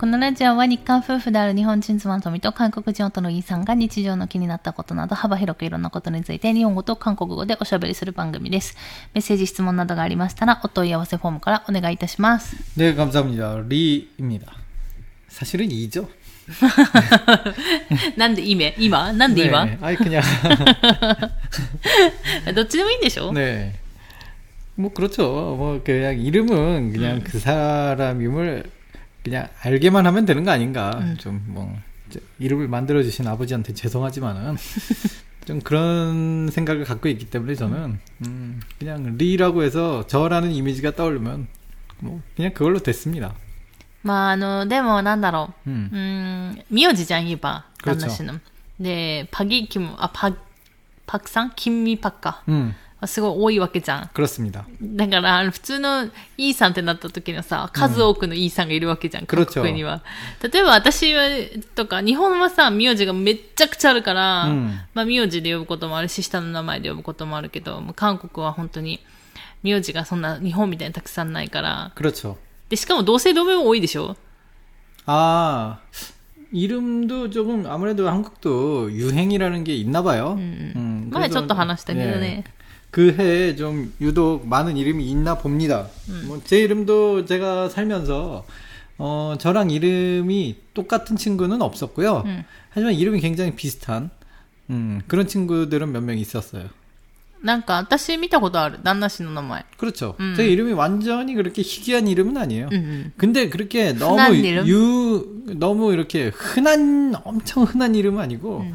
このラジオは日韓夫婦である日本人妻富と韓国人夫のイーさんが日常の気になったことなど幅広くいろんなことについて日本語と韓国語でおしゃべりする番組です。メッセージ、質問などがありましたらお問い合わせフォームからお願いいたします。 네, 감사합니다. 리입니다. 사실은 이죠. なんで今今なんで今、 네, 아이 그냥 どっちでもいいんでしょ 네. 뭐 그렇죠. 뭐 그냥 이름은 그냥 그 사람임을 그냥 알게만 하면 되는 거 아닌가. 좀 뭐 이름을 만들어 주신 아버지한테 죄송하지만은 좀 그런 생각을 갖고 있기 때문에 저는 음, 그냥 리라고 해서 저라는 이미지가 떠오르면 뭐 그냥 그걸로 됐습니다. まあ、あの、でもなんだろう。 음. うーん、名字じゃん、言えば。 그렇죠 旦那氏の。で、パギキム、あ、パ、パクさん金ミパッカ。 음, すごい多いわけじゃん。 그렇습니다. だから、あの普通のイーさんってなった時のさ、数多くのイーさんがいるわけじゃん、韓国には。例えば私は、とか、日本はさ、名字がめっちゃくちゃあるから、うんまあ名字で呼ぶこともあるし、下の名前で呼ぶこともあるけど、もう韓国は本当に、名字がそんな日本みたいにたくさんないから。 그렇죠. で、しかも同姓同名も多いでしょ 아, 이름도 조금 아무래도 한국도 유행이라는 게 있나 봐요. 음, 前ちょっと 그래서, 話したけどね。 그 해에 좀 유독 많은 이름이 있나 봅니다. 뭐 제 이름도 제가 살면서 어, 저랑 이름이 똑같은 친구는 없었고요. 음. 하지만 이름이 굉장히 비슷한 음, 그런 친구들은 몇 명 있었어요. なんか、私見たことある。旦那氏の名前。 그렇죠. 음. 제 이름이 완전히 그렇게 희귀한 이름은 아니에요. うんうん。 근데 그렇게 너무 흔한 이름? 유 너무 이렇게 흔한 엄청 흔한 이름은 아니고 음.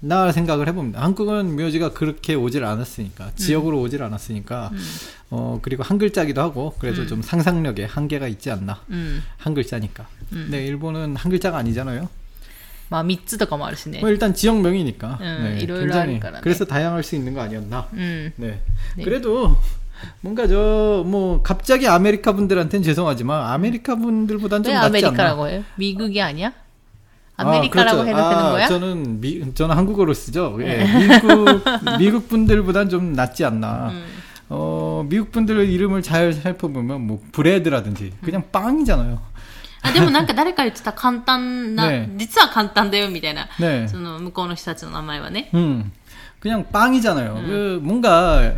나 생각을 해봅니다. 한국은 묘지가 그렇게 오질 않았으니까 음. 지역으로 오질 않았으니까 음. 어 그리고 한 글자기도 하고 그래서 음. 좀 상상력에 한계가 있지 않나 한 글자니까. 근데 일본은 한 글자가 아니잖아요. 막 미츠도가 뭐 아르시네. 뭐 일단 지역명이니까. 네, 굉장히 그래서 다양할 수 있는 거 아니었나. 네. 네. 그래도 뭔가 저 뭐 갑자기 아메리카 분들한테는 죄송하지만 아메리카 분들보다는 좀 낫지 아메리카라고 해요? 미국이 아니야? 아, 아메리카라고 그렇죠. 해도 되는 아, 거야? 저는 미, 저는 한국어로 쓰죠. 예, 미국 미국 분들보단 좀 낫지 않나. 음. 어, 미국 분들 이름을 잘 살펴보면 뭐 브레드라든지 그냥 빵이잖아요. あでもなんか誰か言ってた簡単な、ね実は簡単だよみたいな。 네. その向こうの人たちの名前はね。 음, 그냥 빵이잖아요. 그 뭔가 아,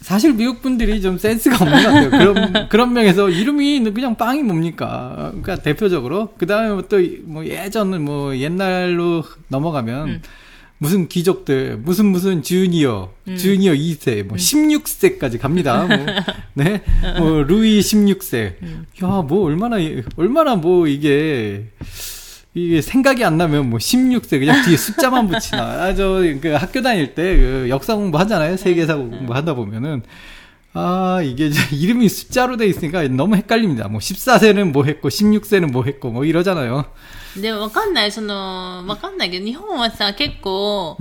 사실 미국 분들이 좀 센스가 없는 것 같아요. 그런 그런 면에서 이름이 그냥 빵이 뭡니까? 그러니까 대표적으로 그 다음에 또 뭐 예전 뭐 옛날로 넘어가면 음. 무슨 귀족들 무슨 무슨 주니어 주니어 2세 뭐 16세까지 갑니다. 뭐, 네, 뭐 루이 16세. 야, 뭐 얼마나 얼마나 뭐 이게 이게 생각이 안 나면 뭐 16세 그냥 뒤에 숫자만 붙이나. 아, 저, 그 학교 다닐 때 그 역사 공부 하잖아요. 세계사 공부 하다 보면은. 아, 이게 이름이 숫자로 돼 있으니까 너무 헷갈립니다. 뭐 14세는 뭐 했고, 16세는 뭐 했고, 뭐 이러잖아요. でも分かんない、その、分かんないけど、日本はさ、結構、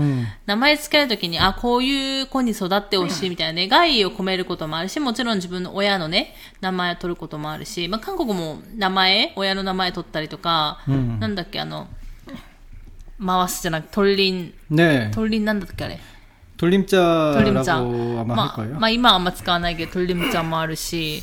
名前つけるときに、あ、こういう子に育ってほしいみたいな願いを込めることもあるし、もちろん自分の親のね、名前を取ることもあるし、まあ、韓国も名前、親の名前取ったりとか、うん、なんだっけ、あの、回すじゃなくて、トリン。ねトリンなんだっけ、あれ。トリムチャーラまあ、まあ、今はあんま使わないけど、トリちチャーもあるし、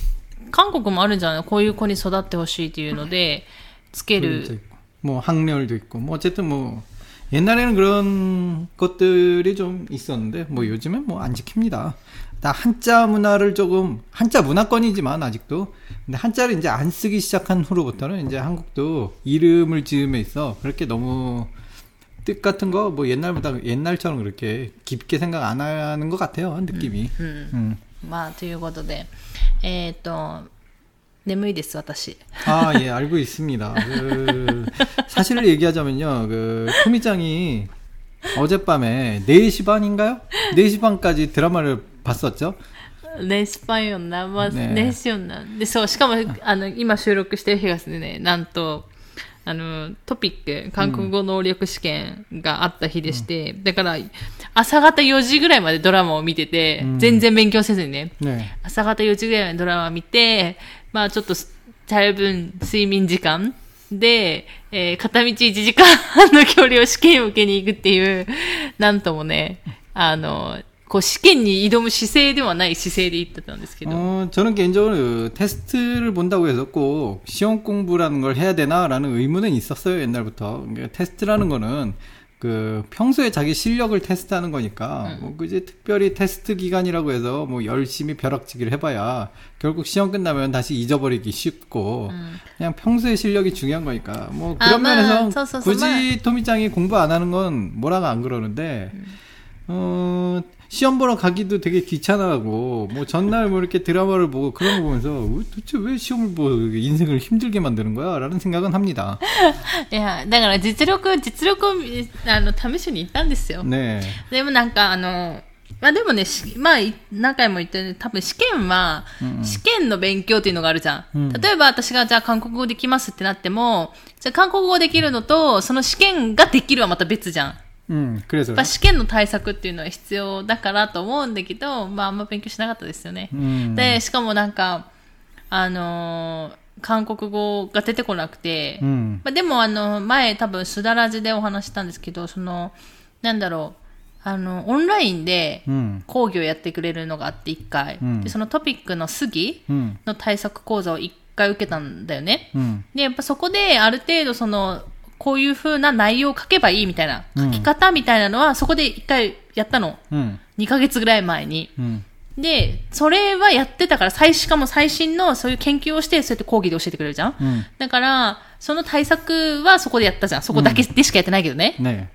韓国もあるんじゃないこういう子に育ってほしいっていうので、つける。 있고, 뭐 학렬도 있고, 뭐 어쨌든 뭐 옛날에는 그런 것들이 좀 있었는데, 뭐 요즘엔 뭐 안 지킵니다. 다 한자 문화를 조금 한자 문화권이지만 아직도 근데 한자를 이제 안 쓰기 시작한 후로부터는 이제 한국도 이름을 지음에 있어 그렇게 너무 뜻 같은 거 뭐 옛날보다 옛날처럼 그렇게 깊게 생각 안 하는 것 같아요 느낌이. うん。 음. まあ、ということで、えっ、と、 眠いです、私。 아, 예, 알고 있습니다. 그, 사실을 얘기하자면요, 그, 토미짱이 어젯밤에 4시 반인가요? 4시 반까지 드라마를 봤었죠? レスパイオンな、まあ、ねレスヨンな。で、そう、しかも、あの、今収録してる日がですね、なんと、あの、トピック、韓国語能力試験があった日でして、だから、朝方4時ぐらいまでドラマを見てて、うん全然勉強せずにね、 네. 朝方4時ぐらいまでドラマ見て、 まあちょっとす、多分睡眠時間で、えー片道1時間半の距離を試験を受けに行くっていう、なんともね、あの、こう試験に挑む姿勢ではない姿勢で行ってたんですけど。 어, 저는 개인적으로 그 테스트를 본다고 해서 꼭 시험 공부라는 걸 해야 되나라는 의문은 있었어요, 옛날부터. 그러니까 테스트라는 거는 그 평소에 자기 실력을 테스트하는 거니까 뭐 그지 특별히 테스트 기간이라고 해서 뭐 열심히 벼락치기를 해봐야 결국 시험 끝나면 다시 잊어버리기 쉽고 그냥 평소의 실력이 중요한 거니까. 뭐 아, 그런 마, 면에서 굳이 토미짱이 공부 안 하는 건 뭐라고 안 그러는데 어, 시험 보러 가기도 되게 귀찮아하고, 뭐, 전날 뭐 이렇게 드라마를 보고 그런 거 보면서, 어, 도대체 왜 시험을 보고 인생을 힘들게 만드는 거야? 라는 생각은 합니다. いや、だから実力、実力を、あの、試しに行ったんですよ。 네. でもなんか、あの、まあでもね、しまあ、い何回も言ったように、多分試験は、試験の勉強っていうのがあるじゃん。うん例えば私がじゃあ韓国語できますってなっても、じゃあ韓国語できるのと、その試験ができるはまた別じゃん。 うん、やっぱ試験の対策っていうのは必要だからと思うんだけど、まあ、あんま勉強しなかったですよね。うん、で、しかもなんか、あのー、韓国語が出てこなくて、うん、まあ、でも、あの、前多分、すだらじでお話したんですけど、その、なんだろう、あの、オンラインで講義をやってくれるのがあって、一回、うん、で、そのトピックの杉の対策講座を一回受けたんだよね。で、やっぱそこで、ある程度、その、こういう風な内容を書けばいいみたいな、書き方みたいなのは、そこで一回やったの。うん、2ヶ月ぐらい前に。うん、で、それはやってたから、最、初かも最新のそういう研究をして、そうやって講義で教えてくれるじゃん。うん、だから、その対策はそこでやったじゃん。そこだけでしかやってないけどね。ね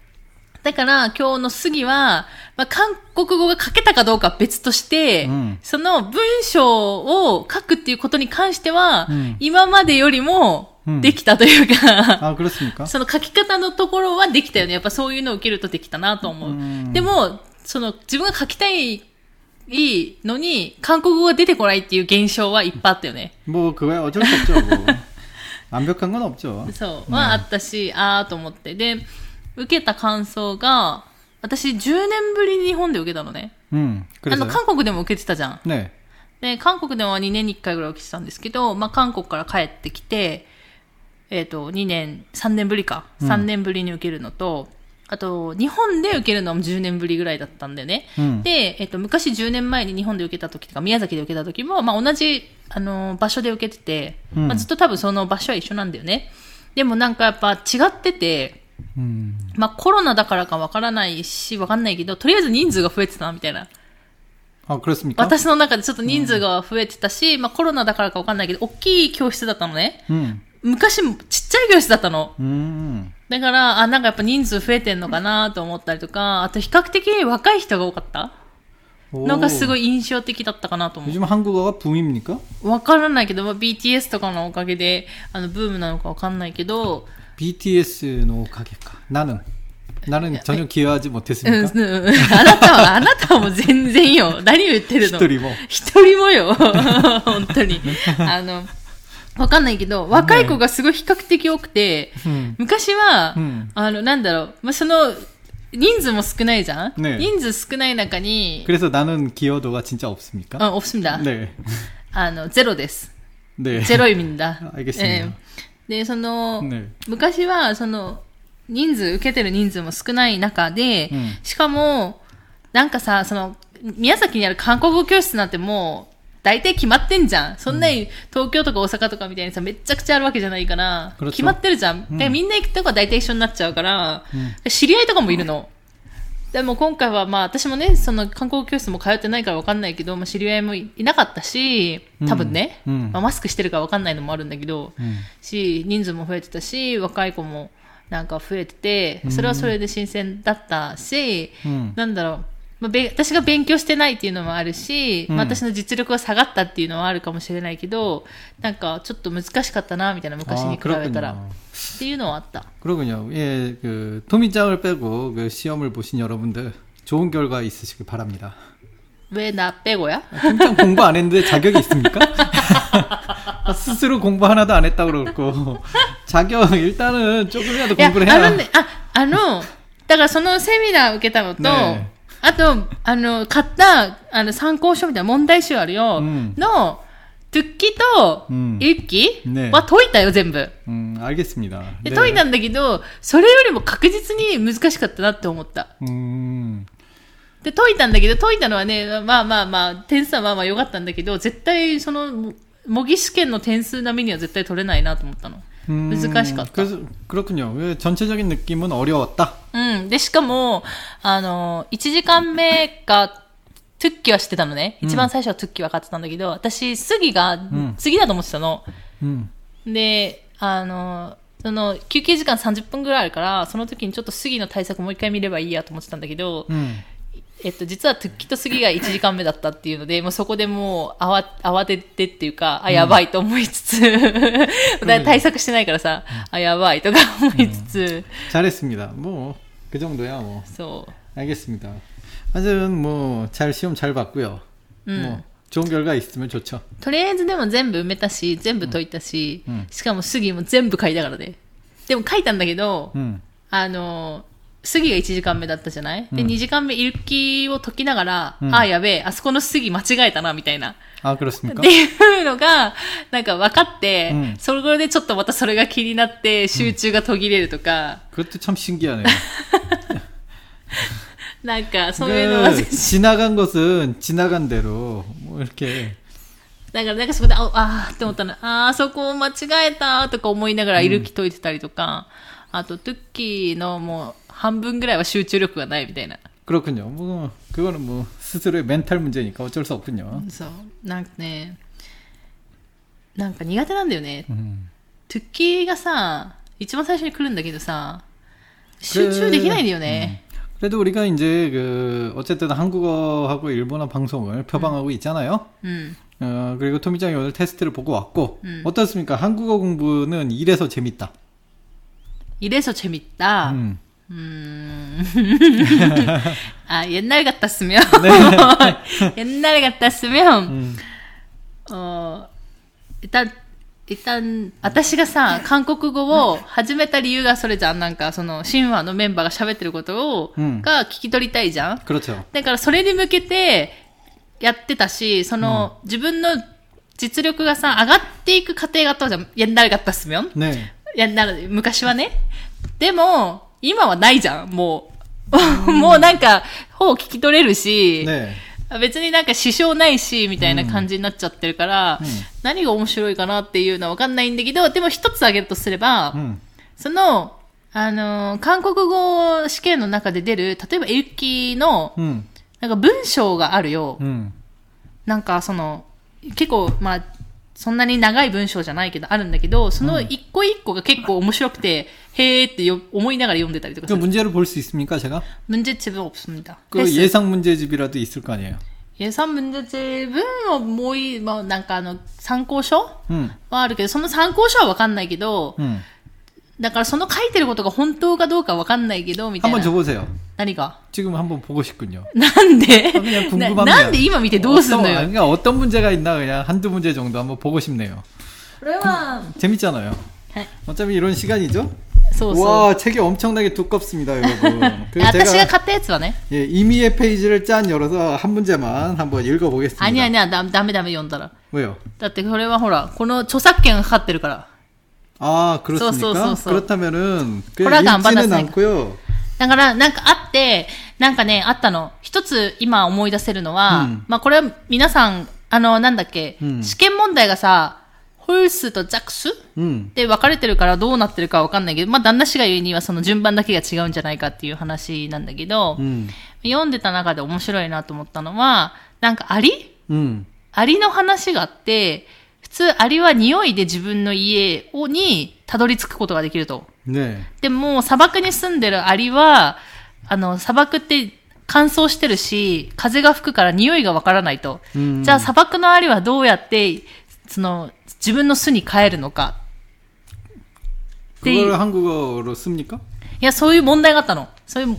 だから、今日の次は、まあ、韓国語が書けたかどうか別として、うん、その文章を書くっていうことに関しては、今までよりも、できたというか、 아, 그렇습니까? その書き方のところはできたよね。やっぱそういうのを受けるとできたなと思う。うんでも、その自分が書きたいのに、韓国語が出てこないっていう現象はいっぱいあったよね。 뭐, 그거야 어쩔 수 없죠, 뭐. 완벽한 건 없죠. そう。はあったし、あーと思って。で、受けた感想が、私10年ぶりに日本で受けたのね。 음. あの、 그래서. 韓国でも受けてたじゃん。 네. で、韓国では2年に1回ぐらい受けてたんですけど、まあ、韓国から帰ってきて、 えっ、ー、と、2年、3年ぶりか。3年ぶりに受けるのと、うんあと、日本で受けるのも10年ぶりぐらいだったんだよね。うん、で、えっと、昔10年前に日本で受けた時とか、宮崎で受けた時も、まあ、同じ、あのー、場所で受けてて、まあ、ずっと多分その場所は一緒なんだよね。でもなんかやっぱ違ってて、うん、まあ、コロナだからかわからないし、わかんないけど、とりあえず人数が増えてたな、みたいな。あ、クラスミ私の中でちょっと人数が増えてたし、まあコロナだからかわかんないけど、大きい教室だったのね。うん、昔もちっちゃい教室だったの。 음. だから、あ、なんかやっぱ人数増えてんのかなと思ったりとか、あと比較的若い人が多かったのがすごい。い印象的だったかなと思 요즘 한국어가 붐입니까? う。わからないけど、まあ、BTS とかのおかげで、あの、ブームなのかわかんないけど、 BTS의 가게가. 나는. 나는 전혀 기여하지 うん、 못했습니까? うん、あなたは、あなたはもう全然よ。何を言ってるの一人も。一人もよ。本当に。あの、 わかんないけど、若い子がすごい比較的多くて、 음. 昔は、うんあの、なんだろう、まあ、その、人数も少ないじゃん、ね人数少ない中に、 그래서 나는 기여도가 진짜 없습니까? あ、없습니다。 네. あの、ゼロです。 네. ゼロ意味だ。 알겠습니다. ええで、その、 네. 昔は、その、人数、受けてる人数も少ない中で、うんしかも、なんかさ、その、宮崎にある韓国語教室なんてもう、 う、大体決まってんじゃん。そんなに東京とか大阪とかみたいにさ、めちゃくちゃあるわけじゃないから、決まってるじゃん。でみんな行くとこは大体一緒になっちゃうから、知り合いとかもいるの。でも今回はまあ私もね、その観光教室も通ってないからわかんないけど、まあ、知り合いもいなかったし、多分ね、まあ、マスクしてるからわかんないのもあるんだけど、し、人数も増えてたし、若い子もなんか増えてて、それはそれで新鮮だったし、なんだろう、まあ、べ私が勉強してないっていうのもあるし、うんまあ、私の実力が下がったっていうのはあるかもしれないけど、なんかちょっと難しかったな、みたいな昔に比べたら。 아, 그렇군요. っていうのはあった。 그러군요. 예, 그 토미짱을 빼고 그 시험을 보신 여러분들 좋은 결과 있으시길 바랍니다. 上なペゴや 토미짱 공부 안 했는데 자격이 있습니까? 아, 스스로 공부 하나도 안 했다고 그러고 자격 일단은 조금이라도 いや、あ 공부를 の 해야 ね、あ、あの、だからそのセミナー受けたのと、ね あと、あの、買った、あの、参考書みたいな問題集あるよ、うんの、トゥッキとうん、イッキねは解いたよ、全部。 음, 알겠습니다. で、 네. 解いたんだけど、それよりも確実に難しかったなって思った。 음, で、解いたんだけど、解いたのはね、まあまあまあ、点数はまあまあ良かったんだけど、絶対その、も模擬試験の点数並みには絶対取れないなと思ったの。 음, 難しかった。 그래서 그렇군요. 왜 전체적인 느낌은 어려웠다. うん。で、しかも、あの、1時間目が、トゥッキは知ってたのね。一番最初はトゥッキ分かってたんだけど、私、杉がん次だと思ってたの。 음, で、あの、その、休憩時間30分ぐらいあるから、その時にちょっと杉の対策もう一回見ればいいやと思ってたんだけど、 음. えっと、実はトゥッキと杉が1時間目だったっていうので、もうそこでもう、慌、慌ててっていうか、あ、やばいと思いつつ、対策してないからさ、あ、やばいとか思いつつ、 잘했습니다. 뭐 그 정도야 뭐. そう。 알겠습니다. 하여튼 뭐 잘 시험 잘 봤고요. 뭐 좋은 결과 있으면 좋죠. とりあえずでも全部埋めたし、全部解いたし、うんしかも杉も全部書いたからね。でも書いたんだけど、 음. あの、 杉が1時間目だったじゃない、で、2時間目、イルキを解きながら、うんあ、やべえ、あそこの杉間違えたな、みたいな。 아 그렇습니까? っていうのが、なんか分かって、うんそれでちょっとまたそれが気になって、集中が途切れるとか、 그것도 참 신기하네요. なんかそういうのは、 그 지나간 것은 지나간 대로 뭐 이렇게 だから、なんかそこで、ああって思ったの。ああ、そこを間違えたとか思いながら、いるき解いてたりとか、うん、あと、トゥッキーのもう、半分ぐらいは集中力がないみたいな。그렇군 요. 뭐, 그거는 뭐, 스스로의 멘탈 문제니까 어쩔 수 없군 요. 그래 서, 난, 네. なんか苦手なんだよね。トゥッキーがさ、一番最初に来るんだけどさ、集中できないんだよね。그래도 우리가 이제 그 어쨌든 한국어하고 일본어 방송을 표방하고 있잖아 요. 음. 어, 그리고 토미짱이 오늘 테스트를 보고 왔고 음. 어떻습니까? 한국어 공부는 이래서 재밌다. 이래서 재밌다. 음. 음. 아, 옛날 같았으면. 옛날 같았으면, 음. 어, 일단, 일단, 私がさ、韓国語を始めた理由がそれじゃん。なんか、その、神話のメンバーが喋ってることを、うんが聞き取りたいじゃん。 그렇죠. だから、それに向けて、 やってたし、その、自分の実力がさ、上がっていく過程があったじゃん。やんなかったっすよ。ねやんなら、昔はね。でも、今はないじゃん、もう。もうなんか、ほう聞き取れるし、ね別になんか支障ないし、みたいな感じになっちゃってるから、うん、何が面白いかなっていうのはわかんないんだけど、でも一つ挙げるとすれば、うん、その、あのー、韓国語試験の中で出る、例えば、エルキの、なんか文章があるよ。 음. なんかその、結構、まあ、そんなに長い文章じゃないけど、あるんだけど、その一個一個が結構面白くて、へーってよ思いながら読んでたりとかす 그 る。 문제를 볼 수 있습니까, 제가? 문제집은 없습니다. 그 패스. 예상 문제집이라도 있을 거 아니에요. 예산 문제집은 뭐, 이, 뭐, なんかあの、参考書 음. はあるけど、その参考書はわかんないけど、 음. だからその書いてることが本当かどうかわかんないけど、みたい 한번 な。 줘보세요. 何が 지금 한번 보고 싶군요. なんで 아, 그냥 な 궁금합니다. なんで今見てどうすんの 어떤, よ 아니, 그러니까 어떤 문제가 있나 그냥 한두 문제 정도 한번 보고 싶네요. これは、 재밌잖아요. はい。 어차피 이런 시간이죠? そうそう。 와, 책이 엄청나게 두껍습니다, 여러분. あ 그래서 私が 제가 買ったやつはね。 예, 임의의 페이지를 짠 열어서 한 문제만 한번 읽어보겠습니다. あにゃにゃ、だ、ダメダメ読んだら。 왜요? だってこれはほら、この著作権がかかってるから。 아, 그렇습니까? 쏘쏘쏘쏘. 그렇다면은 허락 그냥 안 읽지는 받았으니까. 않고요. だから、なんかあって、なんかね、あったの。一つ今思い出せるのは、うんまあこれは皆さん、あの、なんだっけ、うん試験問題がさ、ホルスとジャックス 음. で分かれてるからどうなってるかわかんないけど、まあ旦那氏が言うにはその順番だけが違うんじゃないかっていう話なんだけど、 음. 読んでた中で面白いなと思ったのは、なんかアリ 음. アリの話があって、 普通アリは匂いで自分の家をにたどり着くことができると。 네. でも、砂漠に住んでるアリは、あの、砂漠って 乾燥してるし、風が吹くから匂いがわからないと。 음. じゃあ砂漠のアリはどうやって、その、自分の巣に帰るのか。っていう 그걸 한국어로 씁니까? いや、そういう問題があったの。そういう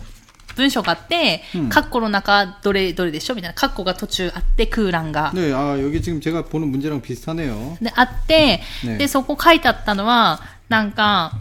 文章があってうん、カッコの中どれ、どれでしょみたいな。カッコが途中あって、空欄が。 네, 아, 여기 지금 제가 보는 문제랑 비슷하네요. で、あって、ねで、そこ書いてあったのは、なんか、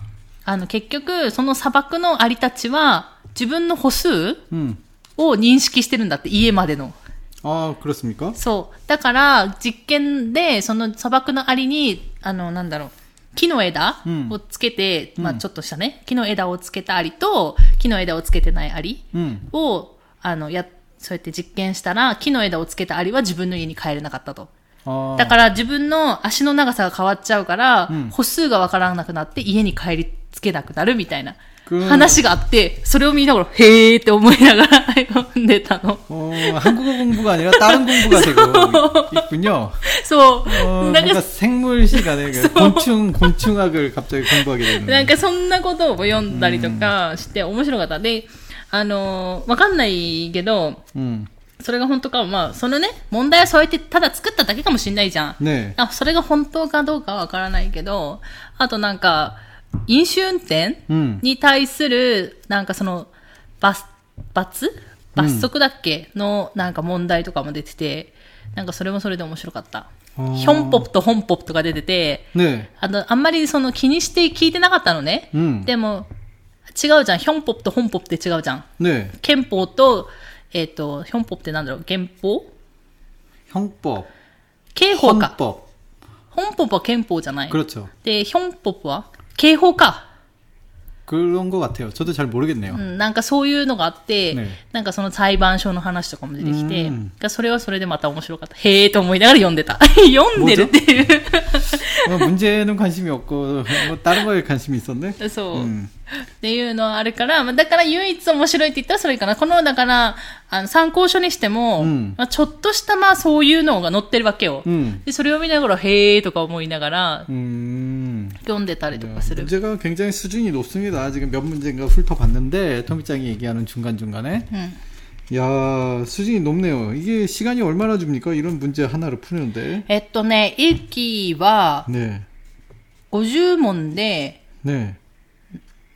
あの、結局、その砂漠のアリたちは、自分の歩数 음. を認識してるんだって、家までの。 아, 그렇습니까? そう。だから、実験で、その砂漠のアリに、あの、なんだろう、 木の枝うん。をつけて、まあうんちょっとしたね、木の枝をつけたアリと、木の枝をつけてないアリ 음. を、あの、や、そうやって実験したら、木の枝をつけたアリは自分の家に帰れなかったと。 아, だから自分の足の長さが変わっちゃうから、うん。歩数がわからなくなって家に帰りつけなくなるみたいな。く話があって、それを見ながら、へーって思いながら読んでたの。 어, 한국어 공부가 아니라 다른 공부가 되고 있군요. そ 어, う。なん 뭔가 か、 생물 시간에 그 곤충 곤충학을 갑자기 공부하게 되는. なんかそんなことを読んだりとかして面白かった。で、あのーわかんないけど、 음. それが本当か、まあ、そのね、問題はそうやってただ作っただけかもしんないじゃん。 네. あ、それが本当かどうかはわからないけど、あとなんか、 飲酒運転、に対する、なんかその、罰、罰？罰則だっけ、の、なんか問題とかも出てて、なんかそれもそれで面白かった。ヒョンポップとホンポップとか出てて、ね、あのあんまりその気にして聞いてなかったのね。うん、でも、違うじゃん。ヒョンポップとホンポップって違うじゃん。ね、憲法と、えっ、ー、と、ヒョンポップってなんだろう？憲法？ヒョンポ刑法か。ホンポップ。は憲法じゃない。で、ヒョンポップは？刑法か。 그런 것 같아요. 저도 잘 모르겠네요. うん、なんかそういうのがあって、ねなんかその裁判所の話とかも出てきてうん、がそれはそれでまた面白かった。へーと思いながら読んでた。読んでるっていう。 어, 문제는 관심이 없고 뭐 다른 거에 관심이 있었네. そう。 음. っていうのはあるから、まあだから唯一面白いって言ったらそれかな。この、だから、あの参考書にしても、うんまあ、ちょっとしたまあそういうのが載ってるわけよ。 음. で、それを見ながら、へーとか思いながら 음. 読んでたりと 네, かする。 문제가 굉장히 수준이 높습니다. 지금 몇 문제인가 훑어봤는데 토미짱이 얘기하는 중간중간에 うん。 야 수준이 높네요. 이게 시간이 얼마나 줍니까? 이런 문제 하나를 푸는데 えっとね、1期は 네 50問で 네.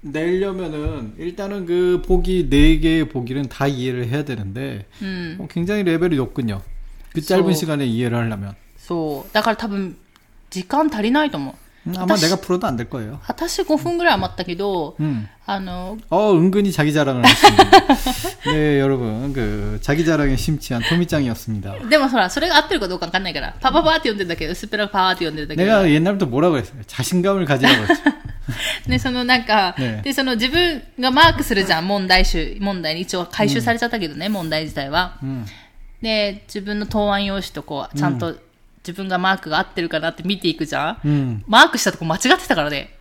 내려면은 일단은 그 보기 네 개의 보기는 다 이해를 해야 되는데 うん。 어, 굉장히 레벨이 높군요. 그 짧은 소. 시간에 이해를 하려면 そう。だから多分、時間足りないと思う。 음, 아마私 내가 풀어도 안 될 거예요. 私5分ぐらい余ったけど、 음. あの、 어 은근히 자기 자랑을 하시네요. 네 여러분 그 자기 자랑에 심취한 토미짱이었습니다. でもほら、それが合ってるかどうかわかんないから、パパパーって読んでるだけ、薄っぺらパーって読んでるだけだから。 내가 옛날부터 뭐라고 했어요? 자신감을 가지라고 했죠. ね、そのなんか、ねで、その自分がマークするじゃん、問題集、問題に一応回収されちゃったけどね、問題自体は。 음. で、自分の答案用紙とこう、ちゃんと 自分がマークが合ってるかなって見ていくじゃん。 음. マークしたとこ間違ってたからね、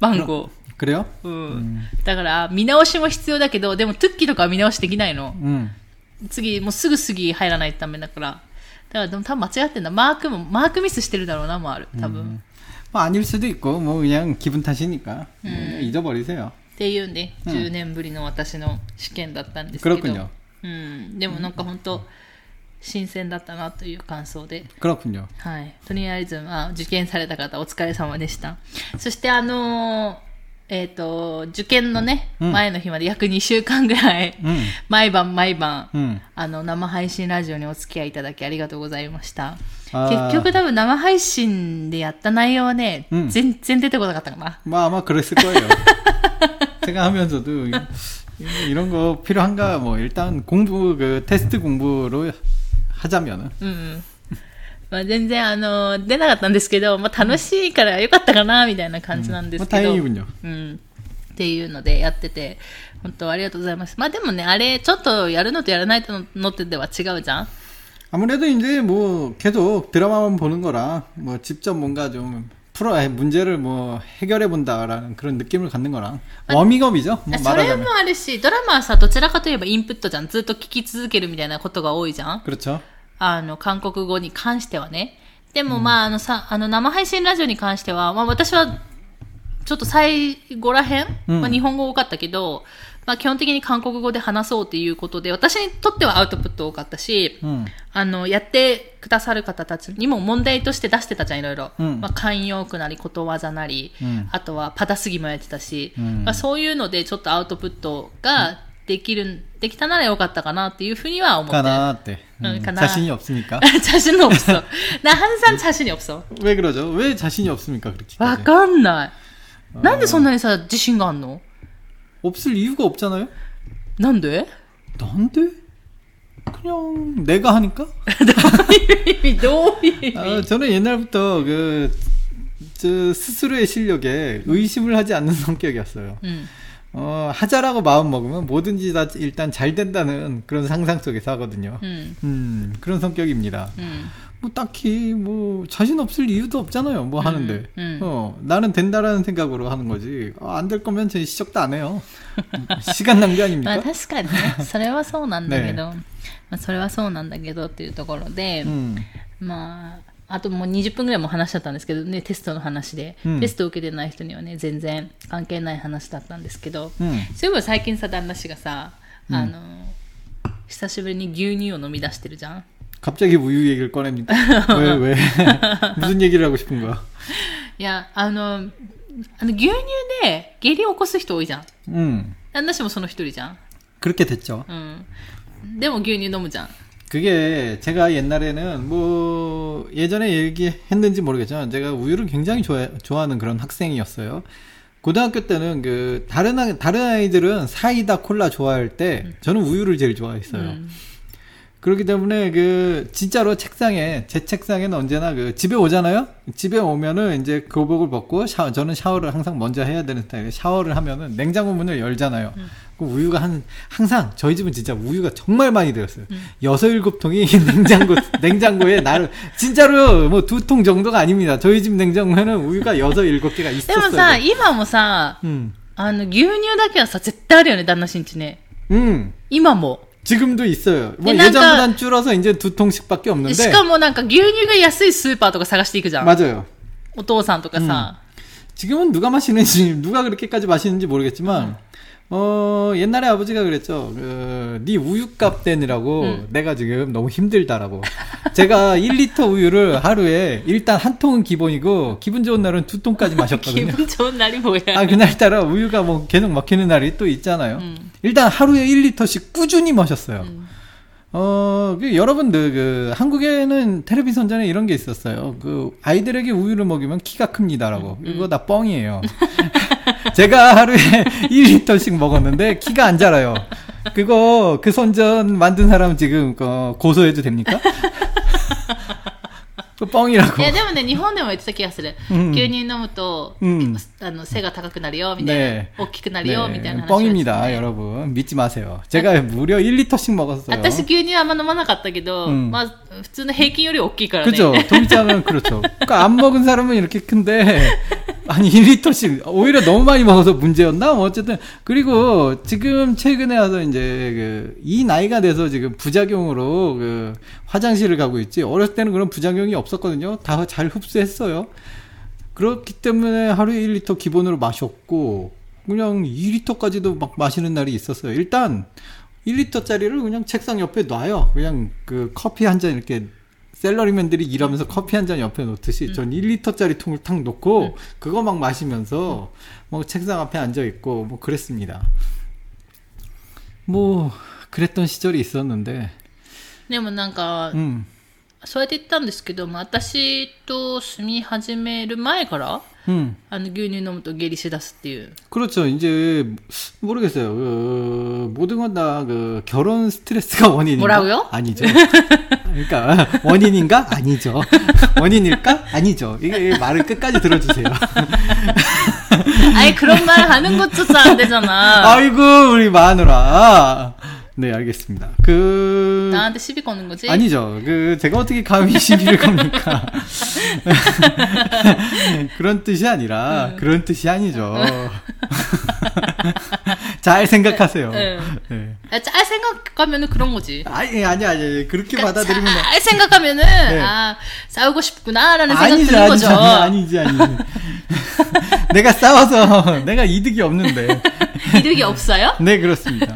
番号。 그래요? うん。だから、見直しも必要だけど、でも、トゥッキーとかは見直しできないの。 음. 次、もうすぐ次入らないとダメだから。だから、でも多分間違ってんだ。マークも、マークミスしてるだろうな、もある。多分。 뭐 아닐 수도 있고 뭐 그냥 기분 탓이니까 그냥 잊어버리세요. っていうね、うん10年ぶりの私の試験だったんですけど。 그렇군요. うん。でもなんか本当 新鮮だったなという感想で。 그렇군요. はい。とりあえず、まあ、受験された方お疲れ様でした。そしてあのーえっ、と、受験のね、うん前の日まで約2週間ぐらい、 음. 毎晩毎晩、 음. あの、生配信ラジオにお付き合いいただきありがとうございました。あー結局多分生配信でやった内容はね、うん全然出てこなかったかな。 뭐 아마 그랬을 거예요. 제가 하면서도 이- 이런 거 필요한가 뭐 일단 공부 그 테스트 공부로 하자면은 うんうん。まあ全然あの、出なかったんですけど、まあ楽しいからよかったかな、みたいな感じなんです 뭐 けど。 다행이군요. うん。っていうのでやってて、本当ありがとうございます。まあでもね、あれ、ちょっとやるのとやらないのってでは違うじゃん 아무래도 이제 뭐 계속 드라마만 보는 거랑 뭐 직접 뭔가 좀 풀어 아니, 문제를 뭐 해결해 본다라는 그런 느낌을 갖는 거랑 워밍업이죠. 뭐 それ 말하자면 もあるし、ドラマはさ、どちらかといえばインプットじゃん。ずっと聞き続けるみたいなことが多いじゃん。 그렇죠. あの、韓国語に関してはね。でも、まあ、あのさ、あの、生配信ラジオに関しては、まあ、私は、ちょっと最後らへん、うんまあ、日本語多かったけど、まあ、基本的に韓国語で話そうっていうことで、私にとってはアウトプット多かったし、 음. あの、やってくださる方たちにも問題として出してたじゃん、いろいろ。うんまあ、慣用句なり、ことわざなり、うんあとはパタスギもやってたし、うんまあ、そういうのでちょっとアウトプットが できる、できたならよかったかなっていうふうには思ってる。 가나때. 응, 음, 가나. 자신이 없으니까. 자신 없어. 나 항상 자신이 없어. 왜 그러죠? 왜 자신이 없습니까? 그렇게. わかんない。なんでそんなにさ、自信があんの 없을 이유가 없잖아요. なんで 난데? 그냥 내가 하니까? 意味どういう意 아, 味 저는 옛날부터 그, 저 스스로의 실력에 의심을 하지 않는 성격이었어요. うん。 어, 하자라고 마음 먹으면 뭐든지 다 일단 잘 된다는 그런 상상 속에서 하거든요. うん。 음, 그런 성격입니다. うん。 뭐 딱히 뭐 자신 없을 이유도 없잖아요. 뭐 하는데. 음. 어, 나는 된다라는 생각으로 하는 거지. 안 될 거면 제 시작도 안 해요. 시간 낭비 まあ 아닙니까? 確かにね、それはそうなんだけど、まあそれはそうなんだけどっていうところで、 음. まあ、 あともう20分ぐらいも話しちゃったんですけどね、テストの話で。うんテストを受けてない人にはね、全然関係ない話だったんですけど、 음. そういえば最近さ、旦那氏がさ、あの、久しぶりに牛乳を飲み出してるじゃん。 갑자기 우유 얘기를 꺼냅니까? 왜, 왜? 무슨 얘기를 하고 싶은 거야? いや、あの、あの牛乳で下痢を起こす人多いじゃん。 음. 旦那氏もその一人じゃん。 그렇게 됐죠. うん。でも牛乳飲むじゃん。 그게 제가 옛날에는 뭐 예전에 얘기했는지 모르겠지만 제가 우유를 굉장히 좋아, 좋아하는 그런 학생이었어요. 고등학교 때는 그 다른 아- 다른 아이들은 사이다 콜라 좋아할 때 저는 우유를 제일 좋아했어요. うん。 그렇기 때문에 그 진짜로 책상에 제 책상에는 언제나 그 집에 오잖아요. 집에 오면은 이제 교복을 벗고 샤워 저는 샤워를 항상 먼저 해야 되는 스타일이에요. 샤워를 하면은 냉장고 문을 열잖아요. 그 우유가 한 항상 저희 집은 진짜 우유가 정말 많이 들었어요. 여섯 일곱 통이 냉장고 냉장고에 나를 진짜로 뭐 두 통 정도가 아닙니다. 저희 집 냉장고에는 우유가 여섯 일곱 개가 でも 있었어요. さ、今もさ、 음. あの、牛乳だけはさ、絶対あるよね、旦那氏んちね。 음. 今も。 지금도 있어요. 뭐 근데 예전보단 줄어서 이제 두 통씩밖에 없는데 しかもなんか牛乳が安いスーパーとか探していくじゃん。 맞아요. お父さんとかさ。 지금은 누가 마시는지 누가 그렇게까지 마시는지 모르겠지만 어 옛날에 아버지가 그랬죠. 그, 네 우유값 떼느라고 내가 지금 너무 힘들다라고. 제가 1리터 우유를 하루에 일단 한 통은 기본이고 기분 좋은 날은 두 통까지 마셨거든요. 기분 좋은 날이 뭐야. 아 그날따라 우유가 뭐 계속 막히는 날이 또 있잖아요. 음. 일단 하루에 1리터씩 꾸준히 마셨어요. 어, 그 여러분들 그 한국에는 텔레비전 전에 이런 게 있었어요. 그 아이들에게 우유를 먹이면 키가 큽니다라고. 이거 다 뻥이에요. 제가 하루에 1리터씩 먹었는데 키가 안 자라요. 그거 그 선전 만든 사람 지금 어, 고소해도 됩니까? 그 뻥이라고. いや、でもね、日本でも言ってた気がする。うん牛乳飲むと、うんあの、背が高くなるよ、みたいな。 네. 大きくなるよ、みたいな話を 뻥입니다, してたね 여러분. 믿지 마세요. 제가 무려 1리터씩 먹었어요. 私牛乳あんま飲まなかったけど、うんまあ、 普通の平均より大きいからね。 그죠? 도미짱은 그렇죠. 그러니까 안 먹은 사람은 이렇게 큰데 아니 1리터씩 오히려 너무 많이 먹어서 문제였나? 뭐 어쨌든 그리고 지금 최근에 와서 이제 그 이 나이가 돼서 지금 부작용으로 그 화장실을 가고 있지 어렸을 때는 그런 부작용이 없었거든요. 다 잘 흡수했어요. 그렇기 때문에 하루에 1리터 기본으로 마셨고 그냥 2리터까지도 막 마시는 날이 있었어요. 일단 1리터짜리를 그냥 책상 옆에 놔요. 그냥 그 커피 한 잔 이렇게 셀러리맨들이 일하면서 커피 한 잔 옆에 놓듯이 전 1리터짜리 통을 탁 놓고 그거 막 마시면서 뭐 책상 앞에 앉아 있고 뭐 그랬습니다. 뭐 그랬던 시절이 있었는데 でもなんか、 음. そうやって言ったんですけど、まあ、私と住み始める前から、 음. あの牛乳飲むと下痢しだすっていう。 그렇죠. 이제 모르겠어요. 그, 모든 건 다 그 결혼 스트레스가 원인인가? 뭐라고요? 아니죠. 그러니까 원인인가? 아니죠. 원인일까? 아니죠. 이게 말을 끝까지 들어주세요. 아이, 그런 말 하는 것조차 안 되잖아. 아이고 우리 마누라. 네, 알겠습니다. 그 나한테 시비 거는 거지? 아니죠. 그 제가 어떻게 감히 시비를 겁니까? 그런 뜻이 아니라 그런 뜻이 아니죠. 잘 생각하세요. 네. 네. 아, 잘 생각하면은 그런 거지. 아니 아니 아니 그렇게 받아들이면 잘 생각하면은 아 싸우고 싶구나라는 생각 아니지 드는 아니지 거죠. 아니지 아니지. 내가 싸워서 내가 이득이 없는데. 이득이 없어요? 네 그렇습니다.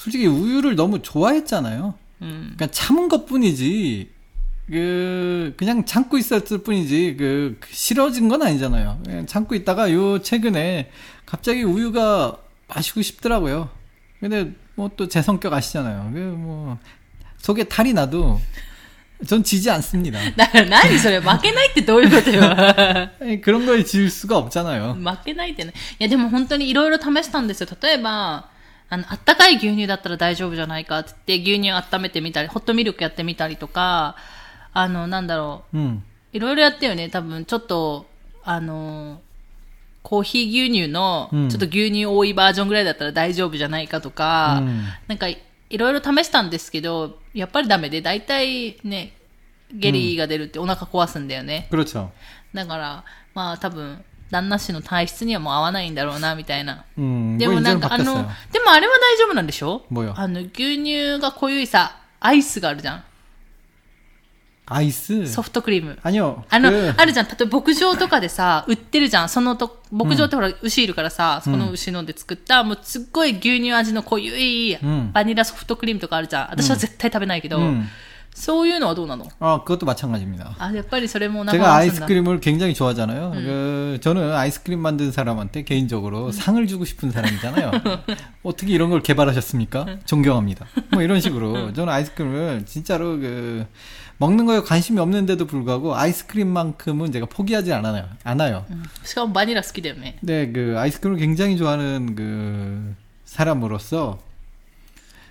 솔직히 우유를 너무 좋아했잖아요. うん。 그러니까 참은 것뿐이지 그 그냥 참고 있었을 뿐이지 그 싫어진 건 아니잖아요. 그냥 참고 있다가 요 최근에 갑자기 우유가 마시고 싶더라고요. 근데 뭐 또 제 성격 아시잖아요. 그 뭐 속에 탈이 나도 전 지지 않습니다. だから何それ、負けないってどういうことよ。 아니, 그런 거에 질 수가 없잖아요. 負けないってね。いや、でも本当にいろいろ試したんですよ。例えば、 あの、あったかい牛乳だったら大丈夫じゃないかって言って、牛乳温めてみたり、ホットミルクやってみたりとか、あの、なんだろう。うん。いろいろやったよね。多分、ちょっと、あの、コーヒー牛乳の、ちょっと牛乳多いバージョンぐらいだったら大丈夫じゃないかとか、うん、なんか、いろいろ試したんですけど、やっぱりダメで、大体ね、下痢が出るってお腹壊すんだよね。う、ん。だから、まあ多分、旦那氏の体質にはもう合わないんだろうなみたいな、うん、でもなんかあのでもあれは大丈夫なんでしょ？あの牛乳が濃ゆいさアイスがあるじゃん。アイス？ソフトクリーム。あの、あるじゃん。例えば牧場とかでさ、売ってるじゃん。そのと、牧場ってほら、牛いるからさ、そこの牛ので作った、もうすっごい牛乳味の濃ゆいバニラソフトクリームとかあるじゃん。私は絶対食べないけど、うん、 소윤 어도나노. 아 어, 그것도 마찬가지입니다. 아, 네, 빨리 저래모나. 제가 아이스크림을 굉장히 좋아하잖아요. 음. 그, 저는 아이스크림 만든 사람한테 개인적으로 음. 상을 주고 싶은 사람이잖아요. 어떻게 이런 걸 개발하셨습니까? 존경합니다. 뭐 이런 식으로 음. 저는 아이스크림을 진짜로 그 먹는 거에 관심이 없는데도 불구하고 아이스크림만큼은 제가 포기하지 않아요. 않아요. 음, 시간 많이 났기 때문에. 네, 그 아이스크림을 굉장히 좋아하는 그 사람으로서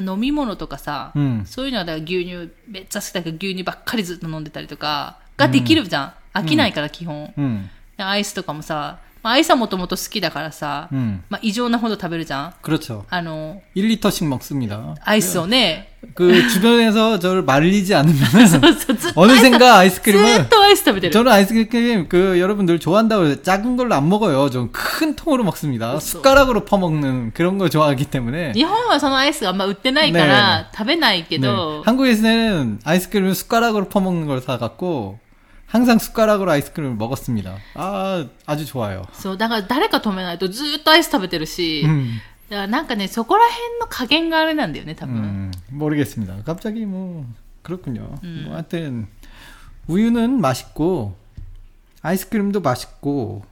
飲み物とかさ、うんそういうのはだから牛乳、めっちゃ好きだけど牛乳ばっかりずっと飲んでたりとか、ができるじゃん。飽きないから基本。 음, でアイスとかもさ、まあ、アイスはもともと好きだからさ、 음. まあ、異常なほど食べるじゃん。 그렇죠. あの、 1리터씩 먹습니다. アイスをね、 그 주변에서 저를 말리지 않으면 そうそうずっと 어느샌가 ず 아이스크림을 っとアイス食べてる。 저는 아이스크림 그 여러분들 좋아한다고 해서 작은 걸로 안 먹어요. 좀 큰 통으로 먹습니다. 숟가락으로 퍼먹는 그런 거 좋아하기 때문에. 日本はそのアイスがあんま売ってないから、食べないけ 네. ど、 한국에서는 아이스크림을 숟가락으로 퍼먹는 걸 사갖고 항상 숟가락으로 아이스크림을 먹었습니다. 아, 아주 좋아요. そう、だから誰か止めないとずっとアイス食べてるし、 음, だからなんかね、そこら辺の加減があれなんだよね、多分。 음, 모르겠습니다. 갑자기 뭐 그렇군요. 뭐 하여튼 우유는 맛있고 아이스크림도 맛있고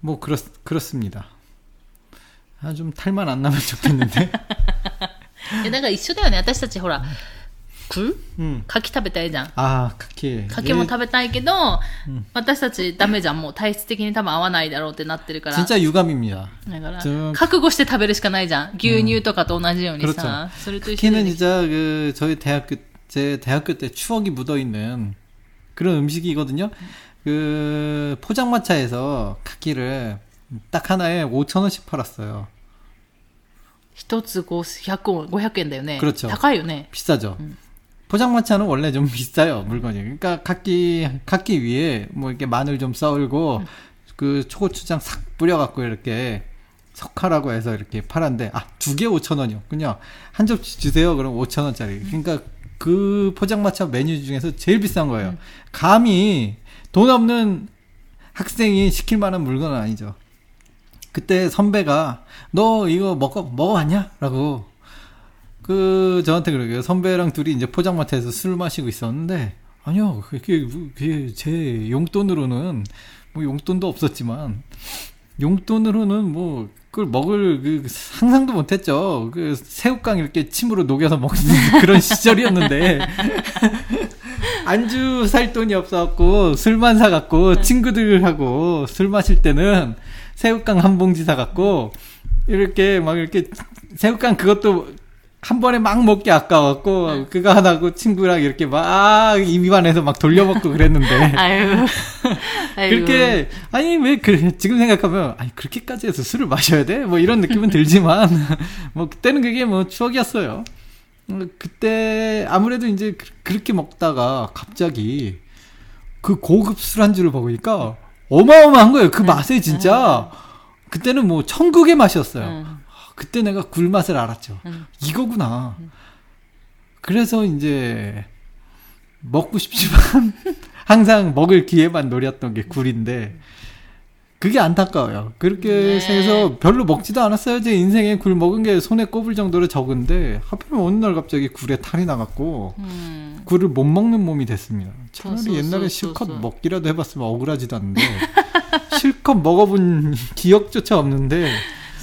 뭐 그렇 그렇습니다. 아, 좀 탈만 안 나면 좋겠는데. え、だから一緒だよね、私たちほら、 く 음. 柿食べたいじゃん。 아, 카키. 柿も食べたいけど、私たちダメじゃん。もう体質的に多分合わないだろうってなってるから。 진짜 유감입니다. だから저、覚悟して食べるしかないじゃん。牛乳とかと同じようにさ。それと一緒 카키는 で。 진짜 그 저희 대학교 제 대학교 때 추억이 묻어 있는 그런 음식이거든요. 그 포장마차에서 카키를 딱 하나에 5천 원씩 팔았어요. 一つ500円、500円だよね。 그렇죠 高いよね。 비싸죠. 포장마차는 원래 좀 비싸요 물건이. 그러니까 카키 카키 위에 뭐 이렇게 마늘 좀 썰고 그 초고추장 싹 뿌려갖고 이렇게 석화라고 해서 이렇게 팔았는데 아 두 개 5천 원이었군요. 한 접시 주세요. 그럼 5천 원짜리. 그러니까 그 포장마차 메뉴 중에서 제일 비싼 거예요. 감히 돈 없는 학생이 시킬 만한 물건은 아니죠. 그때 선배가 너 이거 먹어 먹어봤냐? 라고 그 저한테 그러게요. 선배랑 둘이 이제 포장마차에서 술 마시고 있었는데 아니요 그게, 그게 제 용돈으로는 뭐 용돈도 없었지만 용돈으로는 뭐 그걸 먹을 그 상상도 못했죠. 그 새우깡 이렇게 침으로 녹여서 먹는 그런 시절이었는데 안주 살 돈이 없어갖고 술만 사갖고 친구들하고 술 마실 때는 새우깡 한 봉지 사갖고 이렇게 막 이렇게 새우깡 그것도 한 번에 막 먹기 아까웠고 네. 그거 하나고 친구랑 이렇게 막 입안에서 막 돌려먹고 그랬는데 아유. 아이고. 그렇게 아니 왜 그, 지금 생각하면 아니 그렇게까지 해서 술을 마셔야 돼? 뭐 이런 느낌은 들지만 뭐 그때는 그게 뭐 추억이었어요. 음, 그때 아무래도 이제 그- 그렇게 먹다가 갑자기 그 고급 술안주를 먹으니까 어마어마한 거예요. 그 맛에 진짜 그때는 뭐 천국의 맛이었어요. 응. 그때 내가 굴 맛을 알았죠. 응. 이거구나. 그래서 이제 먹고 싶지만 항상 먹을 기회만 노렸던 게 굴인데 그게 안타까워요. 그렇게 네. 해서 별로 먹지도 않았어요. 제 인생에 굴 먹은 게 손에 꼽을 정도로 적은데 하필이면 어느 날 갑자기 굴에 탈이 나갔고 음. 굴을 못 먹는 몸이 됐습니다. 차라리 옛날에 소, 실컷 소. 먹기라도 해봤으면 억울하지도 않는데 실컷 먹어본 기억조차 없는데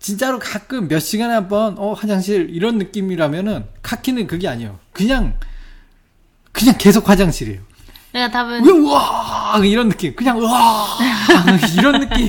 진짜로 가끔 몇 시간에 한 번, 어, 화장실, 이런 느낌이라면은, 카키는 그게 아니에요. 그냥, 그냥 계속 화장실이에요. だから多分、 우와! 이런 느낌. 그냥, 우와! 이런 느낌.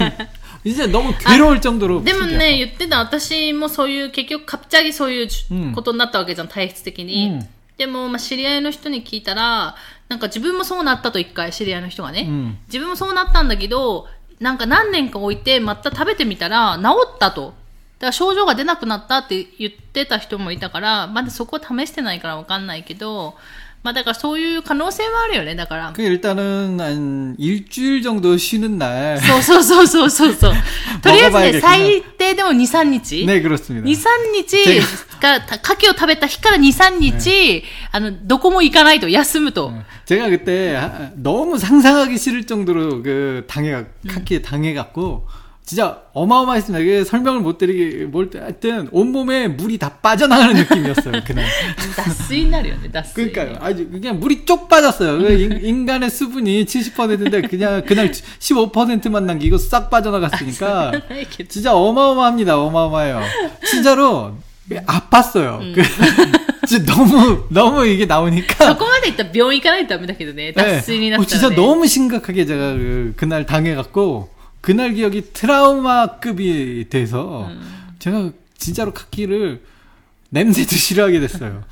이제 너무 괴로울 정도로. でも 속이 ね、言ってた私もそういう、結局、갑자기そういううんことになったわけじゃん、体質的に。うんでも、まあ、知り合いの人に聞いたら、なんか自分もそうなったと一回、知り合いの人がね。うん自分もそうなったんだけど、 なんか何年か置いて、また食べてみたら、治ったと。だから症状が出なくなったって言ってた人もいたから、まだそこは試してないからわかんないけど、 まあだからそういう可能性はあるよね、だから。 그 일단은 한 일주일 정도 쉬는 날. そうそうそうそうそうそう。とりあえずね、 먹어봐야겠구나 最低でも2、3日。 네, 그렇습니다. 2、3日が、牡蠣を食べた日から2、3日、あの、どこも行かないと、休むと。 제가 그때 하- 너무 상상하기 싫을 정도로 그 당해 카키에 당해갖고 진짜 어마어마했습니다. 이게 설명을 못 드리기 뭘 하여튼 온 몸에 물이 다 빠져나가는 느낌이었어요 그날. 脱水になるよね、脱水。 그러니까요. 아주 그냥 물이 쪽 빠졌어요. 그 인- 인간의 수분이 70%인데 그냥 그날 15%만 남기고 싹 빠져나갔으니까 ないけど 진짜 어마어마합니다. 어마어마해요. 진짜로 아팠어요. 그 진짜 너무 너무 이게 そ 나오니까 こまで行ったら病院行かないとダメだけどね、脱水にな 어, ったら、 진짜 ね。 너무 심각하게 제가 그, 그날 당해갖고 그날 기억이 트라우마급이 돼서 제가 진짜로 카키를 냄새도 싫어하게 됐어요.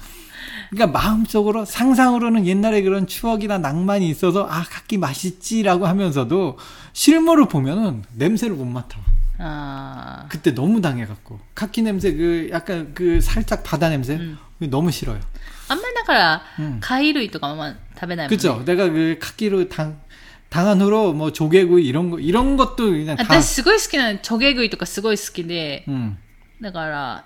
그러니까 마음속으로 상상으로는 옛날에 그런 추억이나 낭만이 있어서 아 카키 맛있지라고 하면서도 실물을 보면은 냄새를 못 맡아. あ 그때 너무 당해갖고 카키 냄새 그 약간 그 살짝 바다 냄새 음. 그게 너무 싫어요. ーあんまりだから、うん貝類とかもあんま食べないもんね。 그죠? 내가 그 카키로 당 당한 후로 뭐 조개구이 이런 거 이런 것도 그냥 다 私すごい好きなの、チョゲ食いとかすごい好きで、 음. だから、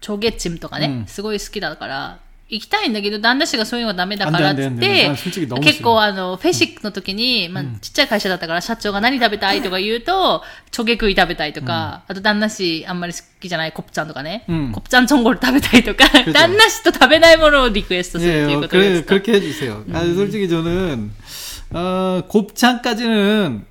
チョゲチムとかね、うんすごい好きだから、行きたいんだけど、旦那氏がそういうのがダメだからっつっあんであんであんでてあ、솔직히너무 結構あの、フェシックの時に、まあ、ちっちゃい会社だったから、社長が何食べたいとか言うと、チョゲ食い食べたいとか、あと旦那氏あんまり好きじゃないコプチャンとかね、うんコプチャンチョンゴル食べたいとか、 그죠 旦那氏と食べないものをリクエストするってい 예, う 어, ことで 그래, すか。 그렇게 해주세요. 아, 솔직히 저는 어, 곱창까지는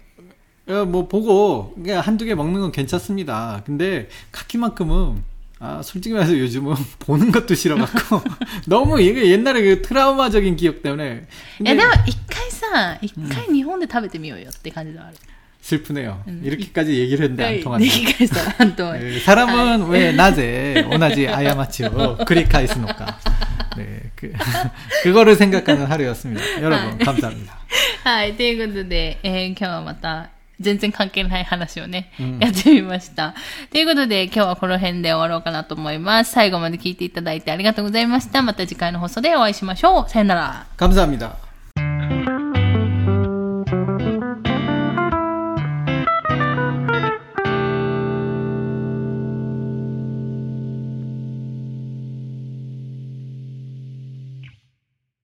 어, 뭐 보고 그냥 한두 개 먹는 건 괜찮습니다. 근데 카키만큼은 아, 솔직히 말해서 요즘은 보는 것도 싫어갖고 너무 이게 옛날에 그 트라우마적인 기억 때문에 いや、 근데 でも一回さ、一回日本で食べてみようよって感じではある。 슬프네요. 이렇게까지 얘기를 했는데 안 一 통한다. 回さ、なんと。 네, 사람은 왜 낮에 오나지 아야마치로 그리카이스노까. 네, 그, 그거를 생각하는 하루였습니다. 여러분, 감사합니다. はい。ということで、えー今日はまた、全然関係ない話をね、うんやってみました。ということで、今日はこの辺で終わろうかなと思います。最後まで聞いていただいてありがとうございました。また次回の放送でお会いしましょう。さよなら。 감사합니다.